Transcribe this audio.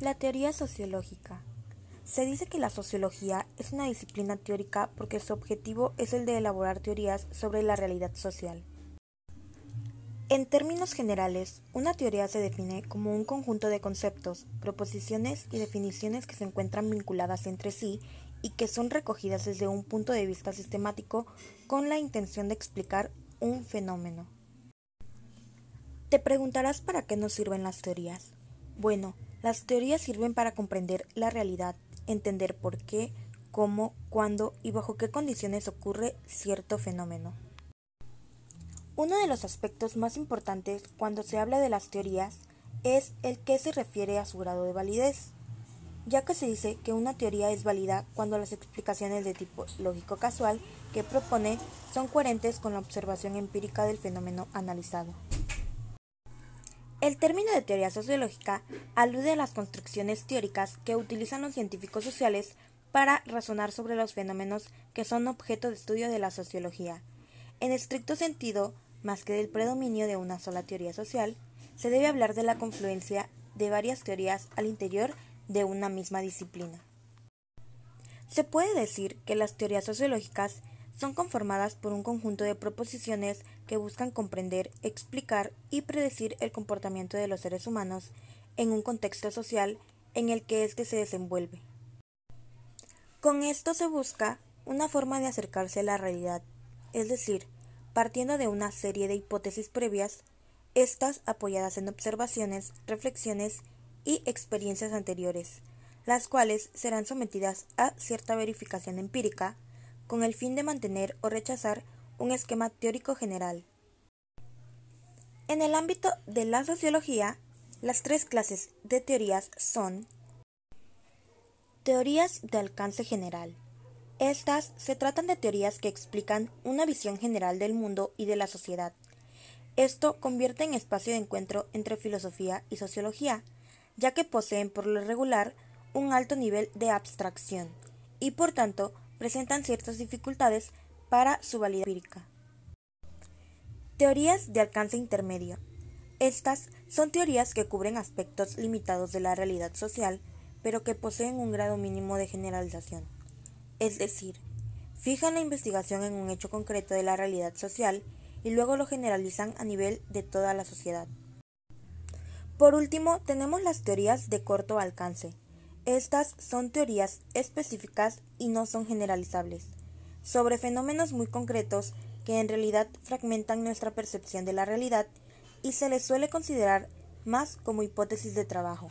La teoría sociológica. Se dice que la sociología es una disciplina teórica porque su objetivo es el de elaborar teorías sobre la realidad social. En términos generales, una teoría se define como un conjunto de conceptos, proposiciones y definiciones que se encuentran vinculadas entre sí y que son recogidas desde un punto de vista sistemático con la intención de explicar un fenómeno. Te preguntarás para qué nos sirven las teorías. Bueno, las teorías sirven para comprender la realidad, entender por qué, cómo, cuándo y bajo qué condiciones ocurre cierto fenómeno. Uno de los aspectos más importantes cuando se habla de las teorías es el que se refiere a su grado de validez, ya que se dice que una teoría es válida cuando las explicaciones de tipo lógico casual que propone son coherentes con la observación empírica del fenómeno analizado. El término de teoría sociológica alude a las construcciones teóricas que utilizan los científicos sociales para razonar sobre los fenómenos que son objeto de estudio de la sociología. En estricto sentido, más que del predominio de una sola teoría social, se debe hablar de la confluencia de varias teorías al interior de una misma disciplina. Se puede decir que las teorías sociológicas son conformadas por un conjunto de proposiciones que buscan comprender, explicar y predecir el comportamiento de los seres humanos en un contexto social en el que éste se desenvuelve. Con esto se busca una forma de acercarse a la realidad, es decir, partiendo de una serie de hipótesis previas, estas apoyadas en observaciones, reflexiones y experiencias anteriores, las cuales serán sometidas a cierta verificación empírica con el fin de mantener o rechazar un esquema teórico general. En el ámbito de la sociología, las tres clases de teorías son teorías de alcance general. Estas se tratan de teorías que explican una visión general del mundo y de la sociedad. Esto convierte en espacio de encuentro entre filosofía y sociología, ya que poseen por lo regular un alto nivel de abstracción y por tanto presentan ciertas dificultades para su validez empírica. Teorías de alcance intermedio. Estas son teorías que cubren aspectos limitados de la realidad social, pero que poseen un grado mínimo de generalización. Es decir, fijan la investigación en un hecho concreto de la realidad social y luego lo generalizan a nivel de toda la sociedad. Por último, tenemos las teorías de corto alcance, estas son teorías específicas y no son generalizables, sobre fenómenos muy concretos que en realidad fragmentan nuestra percepción de la realidad y se les suele considerar más como hipótesis de trabajo.